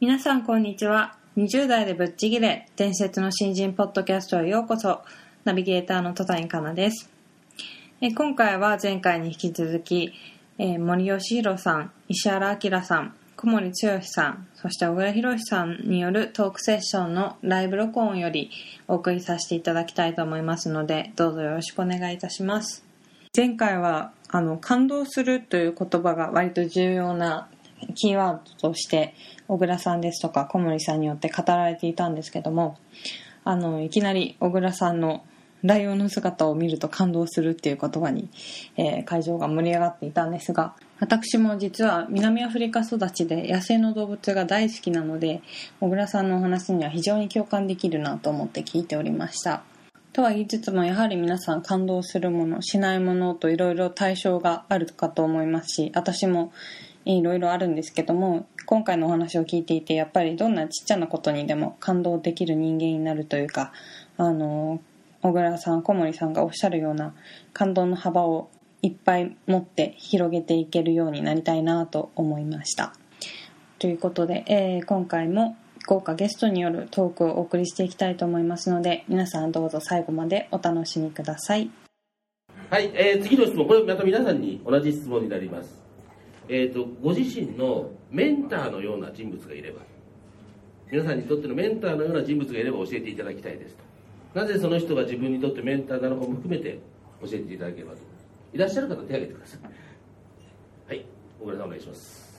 皆さんこんにちは。20代でぶっちぎれ伝説の新人ポッドキャストへようこそ。ナビゲーターの戸谷香奈です。え今回は前回に引き続き、えー森喜弘さん石原明さん小森剛さんそして小倉博さんによるトークセッションのライブ録音よりお送りさせていただきたいと思いますのでどうぞよろしくお願いいたします。前回はあの感動するという言葉が割と重要なキーワードとして小倉さんですとか小森さんによって語られていたんですけどもあのいきなり小倉さんのライオンの姿を見ると感動するっていう言葉に、えー会場が盛り上がっていたんですが私も実は南アフリカ育ちで野生の動物が大好きなので小倉さんのお話には非常に共感できるなと思って聞いておりました。とは言いつつもやはり皆さん感動するものしないものといろいろ対象があるかと思いますし私もいろいろあるんですけども今回のお話を聞いていてやっぱりどんなちっちゃなことにでも感動できる人間になるというかあの小倉さん小森さんがおっしゃるような感動の幅をいっぱい持って広げていけるようになりたいなと思いましたということで、えー今回も豪華ゲストによるトークをお送りしていきたいと思いますので皆さんどうぞ最後までお楽しみくださいはい、えー次の質問、これまた皆さんに同じ質問になります。えー、とご自身のメンターのような人物がいれば、皆さんにとってのメンターのような人物がいれば教えていただきたいですと。なぜその人が自分にとってメンターなのかも含めて教えていただければと。いらっしゃる方、手を挙げてください。はい、小倉さん、お願いします。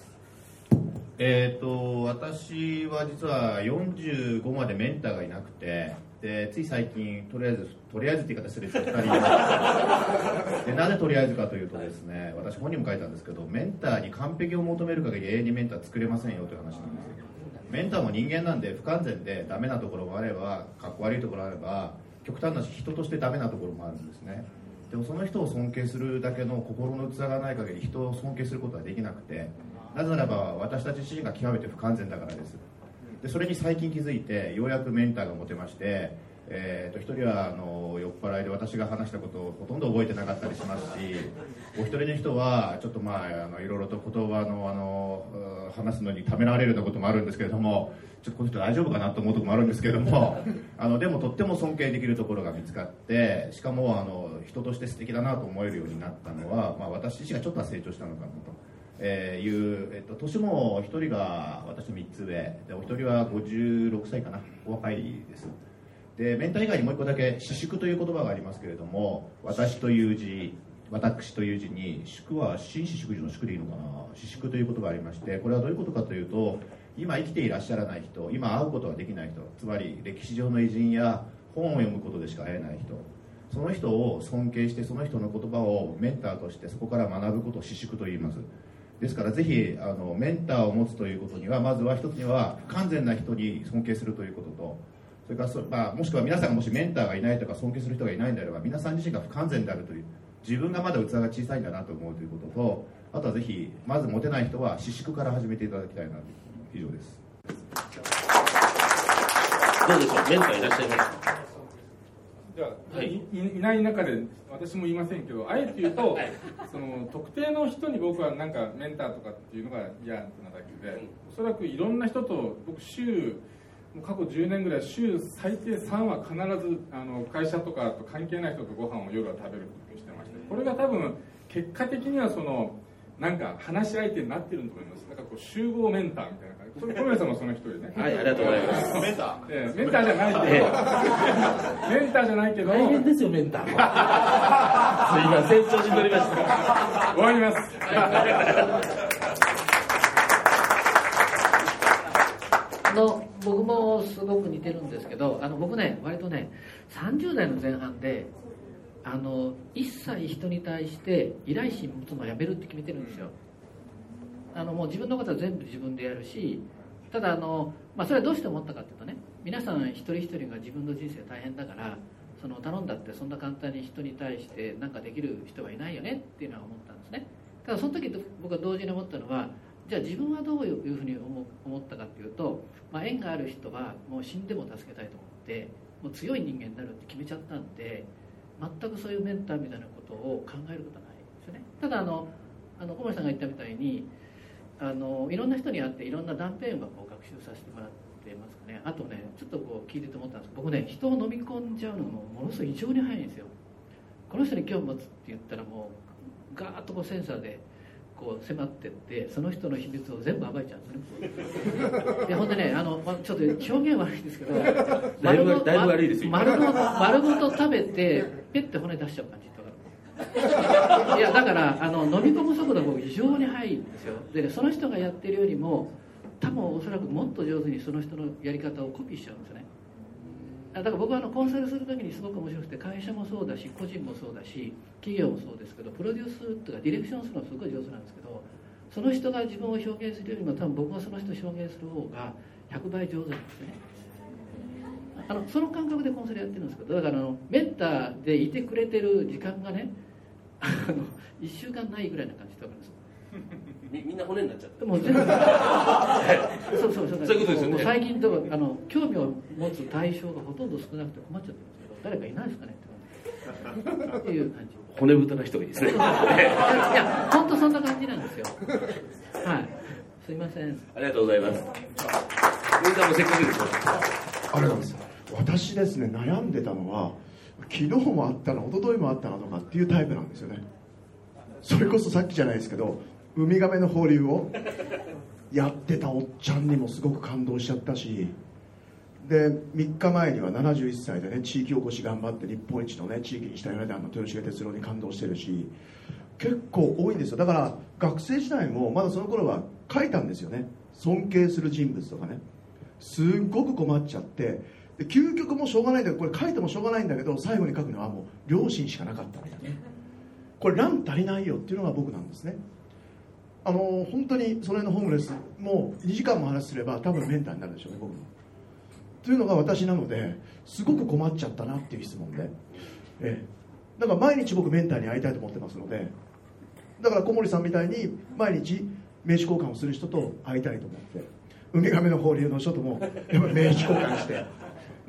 えー、と私は実は45までメンターがいなくてでつい最近とりあえずとりあえずって言い方するんですけど2人。でなぜとりあえずかというとですね私本にも書いたんですけどメンターに完璧を求める限り永遠にメンター作れませんよという話なんですよ。メンターも人間なんで不完全でダメなところもあればかっこ悪いところもあれば極端なし人としてダメなところもあるんですね。でもその人を尊敬するだけの心の器がない限り人を尊敬することはできなくてなぜならば私たち自身が極めて不完全だからですでそれに最近気づいてようやくメンターが持てまして、えー、と一人はあの酔っ払いで私が話したことをほとんど覚えてなかったりしますしお一人の人はちょっとまああのいろいろと言葉のあの話すのにためられるようなこともあるんですけれどもちょっとこの人大丈夫かなと思うとこもあるんですけれどもあのでもとっても尊敬できるところが見つかってしかもあの人として素敵だなと思えるようになったのは、まあ、私自身がちょっとは成長したのかなと。えーいう、えっと、年も1人が私の3つ上でお一人は56歳かなお若いです。でメンター以外にもう一個だけ「私淑」という言葉がありますけれども私という字私という字に祝は紳士淑女の祝でいいのかな私淑ということがありましてこれはどういうことかというと今生きていらっしゃらない人今会うことができない人つまり歴史上の偉人や本を読むことでしか会えない人その人を尊敬してその人の言葉をメンターとしてそこから学ぶことを私淑と言います。ですからぜひあのメンターを持つということにはまずは一つには不完全な人に尊敬するということとそれからそ、まあ、もしくは皆さんがもしメンターがいないとか尊敬する人がいないんであれば皆さん自身が不完全であるという自分がまだ器が小さいんだなと思うということとあとはぜひまずモテない人は私淑から始めていただきたいなと以上です。どうでしょう、メンターいらっしゃいますか？はい。いない中で私も言いませんけどあえて言うと、その特定の人に僕はなんかメンターとかっていうのが嫌なだけでおそらくいろんな人と僕週もう過去10年ぐらい週最低3は必ずあの会社とかと関係ない人とご飯を夜は食べることをしてましてこれが多分結果的にはそのなんか話し相手になってると思います。なんかこう集合メンターみたいな小宮さんもその一人でねはい、ありがとうございます。メンター？ええメンターじゃないけど、メンターじゃないけど、大変ですよ、メンター。すいません、調子に乗りました。終わります。あの僕もすごく似てるんですけどあの僕ね割とね30代の前半であの一切人に対して依頼心持つのをやめるって決めてるんですよあのもう自分のことは全部自分でやるしただあの、まあ、それはどうして思ったかというとね皆さん一人一人が自分の人生大変だからその頼んだってそんな簡単に人に対して何かできる人はいないよねっていうのは思ったんですね。ただその時僕は同時に思ったのはじゃあ自分はどういうふうに思ったかっていうと、まあ、縁がある人はもう死んでも助けたいと思ってもう強い人間になるって決めちゃったんで全くそういうメンターみたいなことを考えることはないですよね。ただあのあの小森さんが言ったみたいにあのいろんな人に会っていろんな断片をこう学習させてもらってますかね。あとねちょっとこう聞いてて思ったんですけど僕ね人を飲み込んじゃうのもものすごい異常に早いんですよ。この人に興味持つって言ったらもうガーッとこうセンサーでこう迫ってってその人の秘密を全部暴いちゃうんですね。でほんでねあの、まあ、ちょっと表現悪いですけどだいぶだいぶ悪いですよ。丸ごと丸ごと食べてペッて骨出しちゃう感じいやだからあの飲み込む速度が非常に速いんですよ。で、その人がやってるよりも多分おそらくもっと上手にその人のやり方をコピーしちゃうんですよね。だから僕はあのコンサルする時にすごく面白くて会社もそうだし個人もそうだし企業もそうですけどプロデュースとかディレクションするのすごい上手なんですけどその人が自分を表現するよりも多分僕はその人を表現する方が100倍上手なんですね。あのその感覚でコンサルやってるんですけどだからあのメンターでいてくれてる時間がねあの1週間ないぐらいな感じで分かるんですみみんな骨になっちゃってもう全部 そうそうそう。そういうことですよね。もう最近とかあの興味を持つ対象がほとんど少なくて困っちゃってるんですけど誰かいないですかねっていう感じ。骨太な人がいいですね。いや本当そんな感じなんですよ。はい。すいません。ありがとうございます。森さんもせっかくですから。ありがとうございます。私ですね悩んでたのは昨日もあったな一昨日もあったなとかっていうタイプなんですよね。それこそさっきじゃないですけどウミガメの放流をやってたおっちゃんにもすごく感動しちゃったしで3日前には71歳でね地域おこし頑張って日本一のね地域にしたいられたあの豊重哲郎に感動してるし結構多いんですよ。だから学生時代もまだその頃は書いたんですよね。尊敬する人物とかね。すっごく困っちゃって究極もしょうがないんだけどこれ書いてもしょうがないんだけど最後に書くのはもう両親しかなかったんだよね。これ欄足りないよっていうのが僕なんですね。あの本当にその辺のホームレスもう2時間も話すれば多分メンターになるでしょうね僕も。というのが私なのですごく困っちゃったなっていう質問で、ええ、だから毎日僕メンターに会いたいと思ってますのでだから小森さんみたいに毎日名刺交換をする人と会いたいと思ってウミガメの放流の人ともやっぱり名刺交換して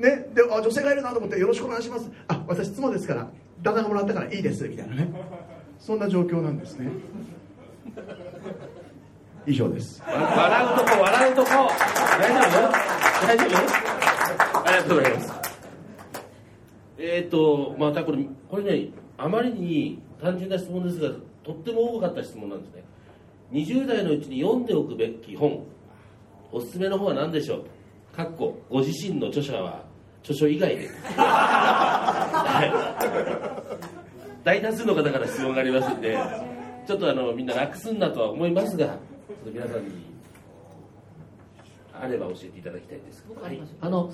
ね、であ女性がいるなと思ってよろしくお願いします。あ私妻ですから旦那がもらったからいいですみたいなね。そんな状況なんですね。以上です。笑うとこ笑うとこ。大丈夫？大丈夫？ありがとうございます。えっ、ー、とまたこれこれねあまりに単純な質問ですがとっても多かった質問なんですね。20代のうちに読んでおくべき本。おすすめの本は何でしょう？かっこご自身の著者は著書以外で、大多数の方から質問がありますんでちょっとあのみんな楽すんなとは思いますがちょっと皆さんにあれば教えていただきたいです。僕あります、あの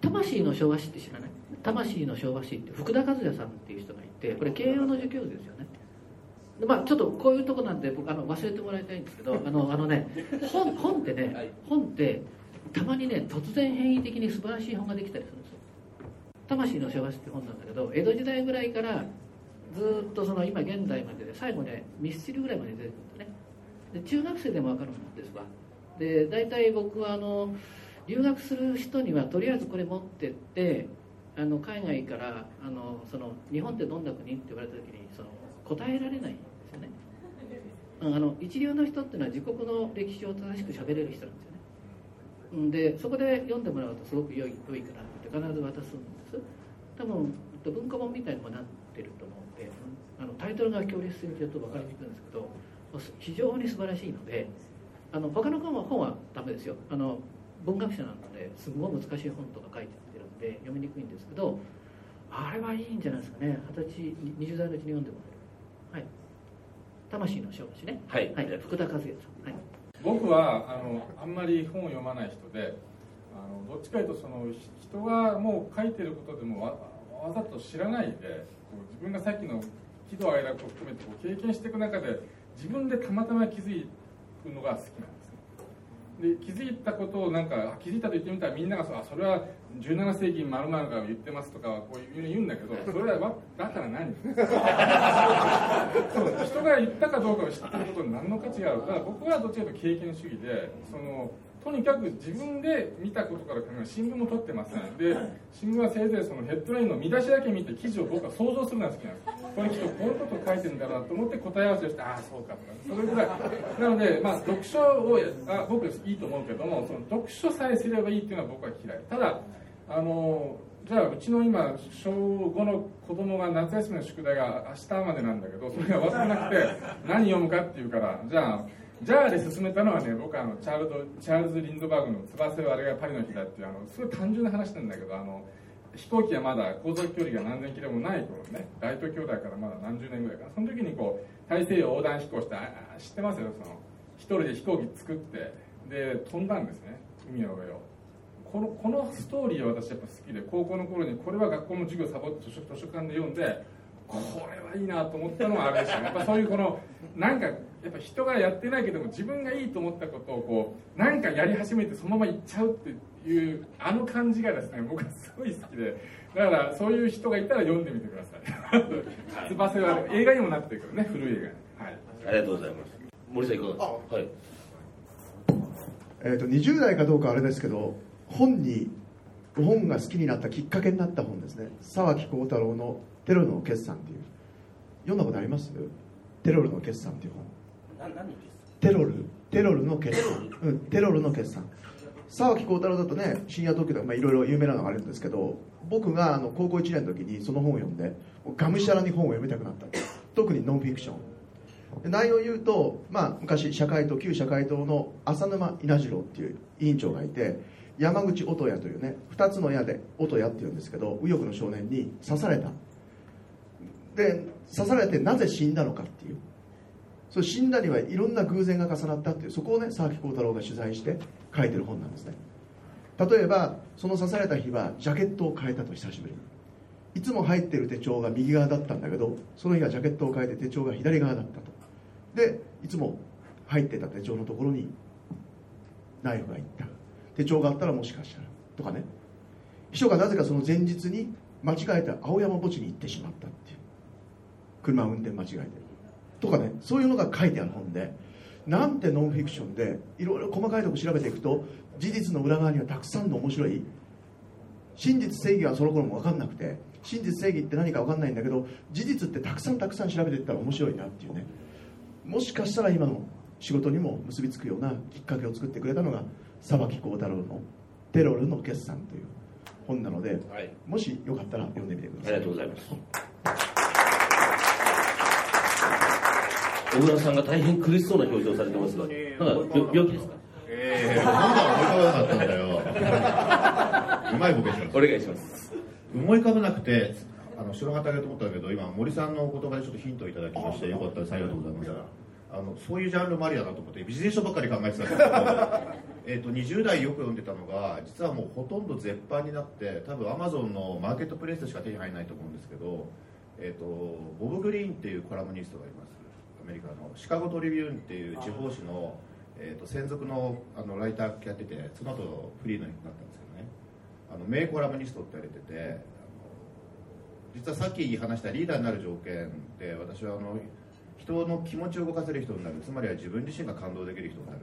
魂の昭和史って知らない？魂の昭和史って福田和也さんっていう人がいてこれ慶応の授業ですよね。まあ、ちょっとこういうとこなんで僕あの忘れてもらいたいんですけど あのあのね本本ってね、はい、本ってたまにね突然変異的に素晴らしい本ができたりするんですよ「魂の幸せ」って本なんだけど江戸時代ぐらいからずっとその今現代までで最後ねミスチルぐらいまで出てくるんだね。で中学生でも分かるもんですわ。で大体僕はあの留学する人にはとりあえずこれ持ってってあの海外からあのその日本ってどんな国って言われた時にその答えられないんですよね。あの一流の人っていうのは自国の歴史を正しく喋れる人なんですよね。でそこで読んでもらうとすごく良い良いかなって必ず渡すんです多分文化本みたいにもなってると思うんであのタイトルが強烈すぎてちょっと分かりにくいんですけど非常に素晴らしいのであの他の本は本はダメですよ。あの文学者なのですごい難しい本とか書いてるんで読みにくいんですけどあれはいいんじゃないですかね。二十歳20代のうちに読んでもらえる。はい。魂の勝負師ね。はい、はい、福田和也さん。はい。僕はあのあんまり本を読まない人であのどっちかというとその人がもう書いてることでもわざと知らないでこう自分がさっきの喜怒哀楽を含めてこう経験していく中で自分でたまたま気づくのが好きなんですで気づいたことをなんか気づいたと言ってみたらみんながそあそれは17世紀まるが言ってますとかこういう言うんだけどそれはだから何 そう人が言ったかどうかを知ってることに何の価値があるか僕はどっちかというと経験主義でそのとにかく自分で見たことから考え新聞も取ってません。で新聞はせいぜいそのヘッドラインの見出しだけ見て記事を僕は想像するのが好きなんです。これきっとこういうことを書いてるんだなと思って答え合わせをしてああそうかとかそれぐらい。なのでまあ読書をあ僕いいと思うけどもその読書さえすればいいっていうのは僕は嫌い。ただあのじゃあうちの今小5の子供が夏休みの宿題が明日までなんだけどそれが忘れなくて何読むかっていうからじゃあじゃあで進めたのはね僕はあのチャールドチャールズ・リンドバーグの「翼はあれがパリの日だ」っていうあのすごい単純な話なんだけどあの飛行機はまだ航続距離が何千キロもない頃ね。ライト兄弟からまだ何十年ぐらいかな。その時にこう大西洋横断飛行してあ知ってますよ。その一人で飛行機作ってで飛んだんですね。海の上を。このこのストーリーは私やっぱ好きで高校の頃にこれは学校の授業サボって図書図書館で読んでこれはいいなと思ったのはあれでしたね。やっぱそういうこのなんかやっぱ人がやってないけども自分がいいと思ったことをこうなんかやり始めてそのまま行っちゃうっていうあの感じがですね僕はすごい好きで。だからそういう人がいたら読んでみてください。翼は映画にもなってるけどね古い映画に。はい。ありがとうございます。森さんいかがですか？はい。えー、と20代かどうかあれですけど本に本が好きになったきっかけになった本ですね。沢木幸太郎の「テロルの決算」っていう。読んだことあります？テロルの決算っていう本。テロル。テロルの決算、うん、テロルの決算。沢木幸太郎だとね深夜特急とかまあいろいろ有名なのがあるんですけど僕があの高校1年の時にその本を読んでがむしゃらに本を読みたくなった。特にノンフィクション。で内容を言うと、まあ、昔社会党旧社会党の浅沼稲次郎っていう委員長がいて山口音谷というね2つの矢で音谷っていうんですけど右翼の少年に刺されたで刺されてなぜ死んだのかっていう。そ死んだにはいろんな偶然が重なったっていう。そこをね沢木幸太郎が取材して書いてる本なんですね。例えばその刺された日はジャケットを変えたと久しぶりに。いつも入ってる手帳が右側だったんだけどその日はジャケットを変えて手帳が左側だったと。でいつも入ってた手帳のところにナイフがいった。手帳があったらもしかしたらとかね。秘書がなぜかその前日に間違えて青山墓地に行ってしまったっていう。車を運転間違えてとかねそういうのが書いてある本でなんてノンフィクションでいろいろ細かいとこ調べていくと事実の裏側にはたくさんの面白い真実正義はその頃も分かんなくて真実正義って何か分かんないんだけど事実ってたくさんたくさん調べていったら面白いなっていうね。もしかしたら今の仕事にも結びつくようなきっかけを作ってくれたのが沢木幸太郎の「テロルの決算」という本なので、はい。もしよかったら読んでみてください。ありがとうございます小倉さんが大変苦しそうな表情をされてますがなんかび病気ですか？ええー、まだ思い浮かばなかったんだよ。うまいボケしますお願いします。思い浮かばなくてあの白旗がと思ったけど今森さんのお言葉でちょっとヒントをいただきましてよかったですありがとうございますあのそういうジャンルもありだなと思ってビジネス書ばっかり考えてたんですけど えーと20代よく読んでたのが実はもうほとんど絶版になって多分アマゾンのマーケットプレイスでしか手に入らないと思うんですけど、えー、とボブ・グリーンっていうコラムニストがいます。アメリカのシカゴトリビューンっていう地方紙の、えー、と専属のあのライターやっててその後フリーのになったんですけどね。あの名コラムニストって言われてて実はさっき話したリーダーになる条件で私はあの人の気持ちを動かせる人になる。つまりは自分自身が感動できる人になる。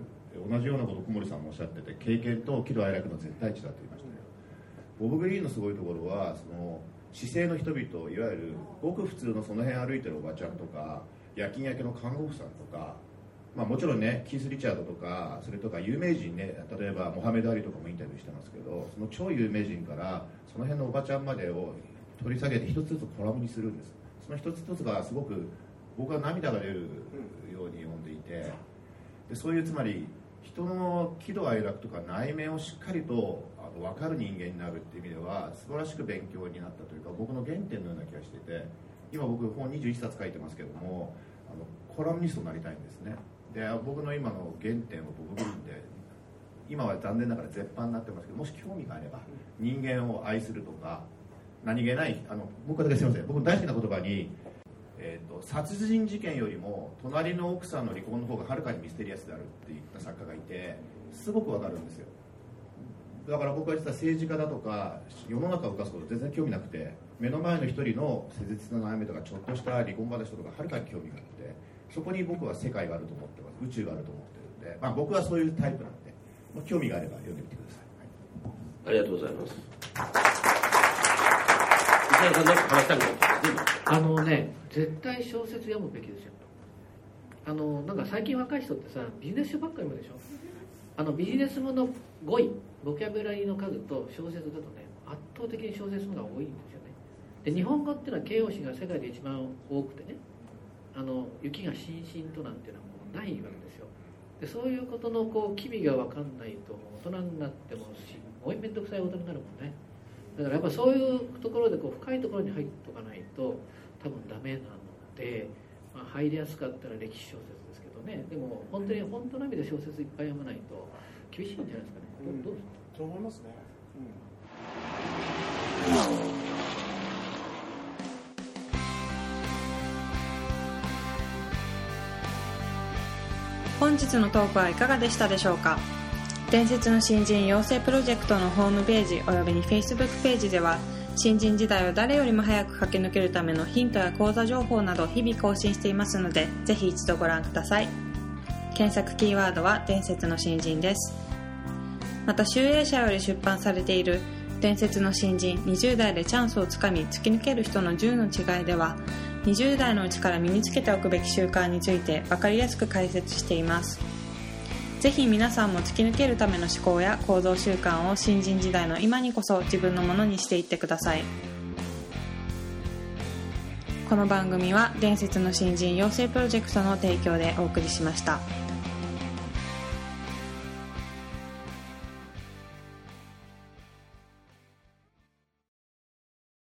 同じようなことを小森さんもおっしゃってて経験と喜怒哀楽の絶対値だと言いましたよ。ボブ・グリーンのすごいところはその姿勢の人々いわゆるごく普通のその辺歩いてるおばちゃんとか夜勤明けの看護婦さんとか、まあ、もちろんねキース・リチャードとかそれとか有名人ね例えばモハメド・アリとかもインタビューしてますけどその超有名人からその辺のおばちゃんまでを取り下げて一つずつコラムにするんです。その一つ一つがすごく僕は涙が出るように読んでいてでそういうつまり人の喜怒哀楽とか内面をしっかりとあの分かる人間になるっていう意味では素晴らしく勉強になったというか僕の原点のような気がしてて今僕本21冊書いてますけどもあのコラムニストになりたいんですね。で僕の今の原点を僕グリーンで今は残念ながら絶版になってますけどもし興味があれば人間を愛するとか何気ないあの僕だけすみません。僕大好きな言葉に、えーと殺人事件よりも隣の奥さんの離婚の方がはるかにミステリアスであるって言った作家がいてすごくわかるんですよ。だから僕は実は政治家だとか世の中を動かすこと全然興味なくて目の前の一人の切実な悩みとかちょっとした離婚話とかはるかに興味があってそこに僕は世界があると思ってます。宇宙があると思ってるんで、まあ、僕はそういうタイプなんで、まあ、興味があれば読んでみてください、はい。ありがとうございます。石原さんなんか話したいことあのね絶対小説読むべきですよ。あのなんか最近若い人ってさビジネス書ばっかり読むでしょ？あのビジネスもの語彙ボキャブラリーの数と小説だとね圧倒的に小説の方が多いんですよ。ねで日本語っていうのは形容詞が世界で一番多くてねあの雪がしんしんとなんていうのはもうないわけですよ。でそういうことのこう機微が分かんないと大人になってもすごい面倒くさい大人になるもんね。だからやっぱそういうところでこう深いところに入っとかないと多分ダメなので、まあ、入りやすかったら歴史小説ですけどね。でも本当に本当の意味で小説いっぱい読まないと厳しいんじゃないですかね、どうどうですか？と思いますね、本日のトークはいかがでしたでしょうか？伝説の新人養成プロジェクトのホームページおよびに Facebook ページでは新人時代を誰よりも早く駆け抜けるためのヒントや講座情報など日々更新していますのでぜひ一度ご覧ください。検索キーワードは伝説の新人です。また集英社より出版されている伝説の新人20代でチャンスをつかみ突き抜ける人の10の違いでは20代のうちから身につけておくべき習慣について分かりやすく解説していますぜひ皆さんも突き抜けるための思考や行動習慣を新人時代の今にこそ自分のものにしていってくださいこの番組は伝説の新人養成プロジェクトの提供でお送りしました。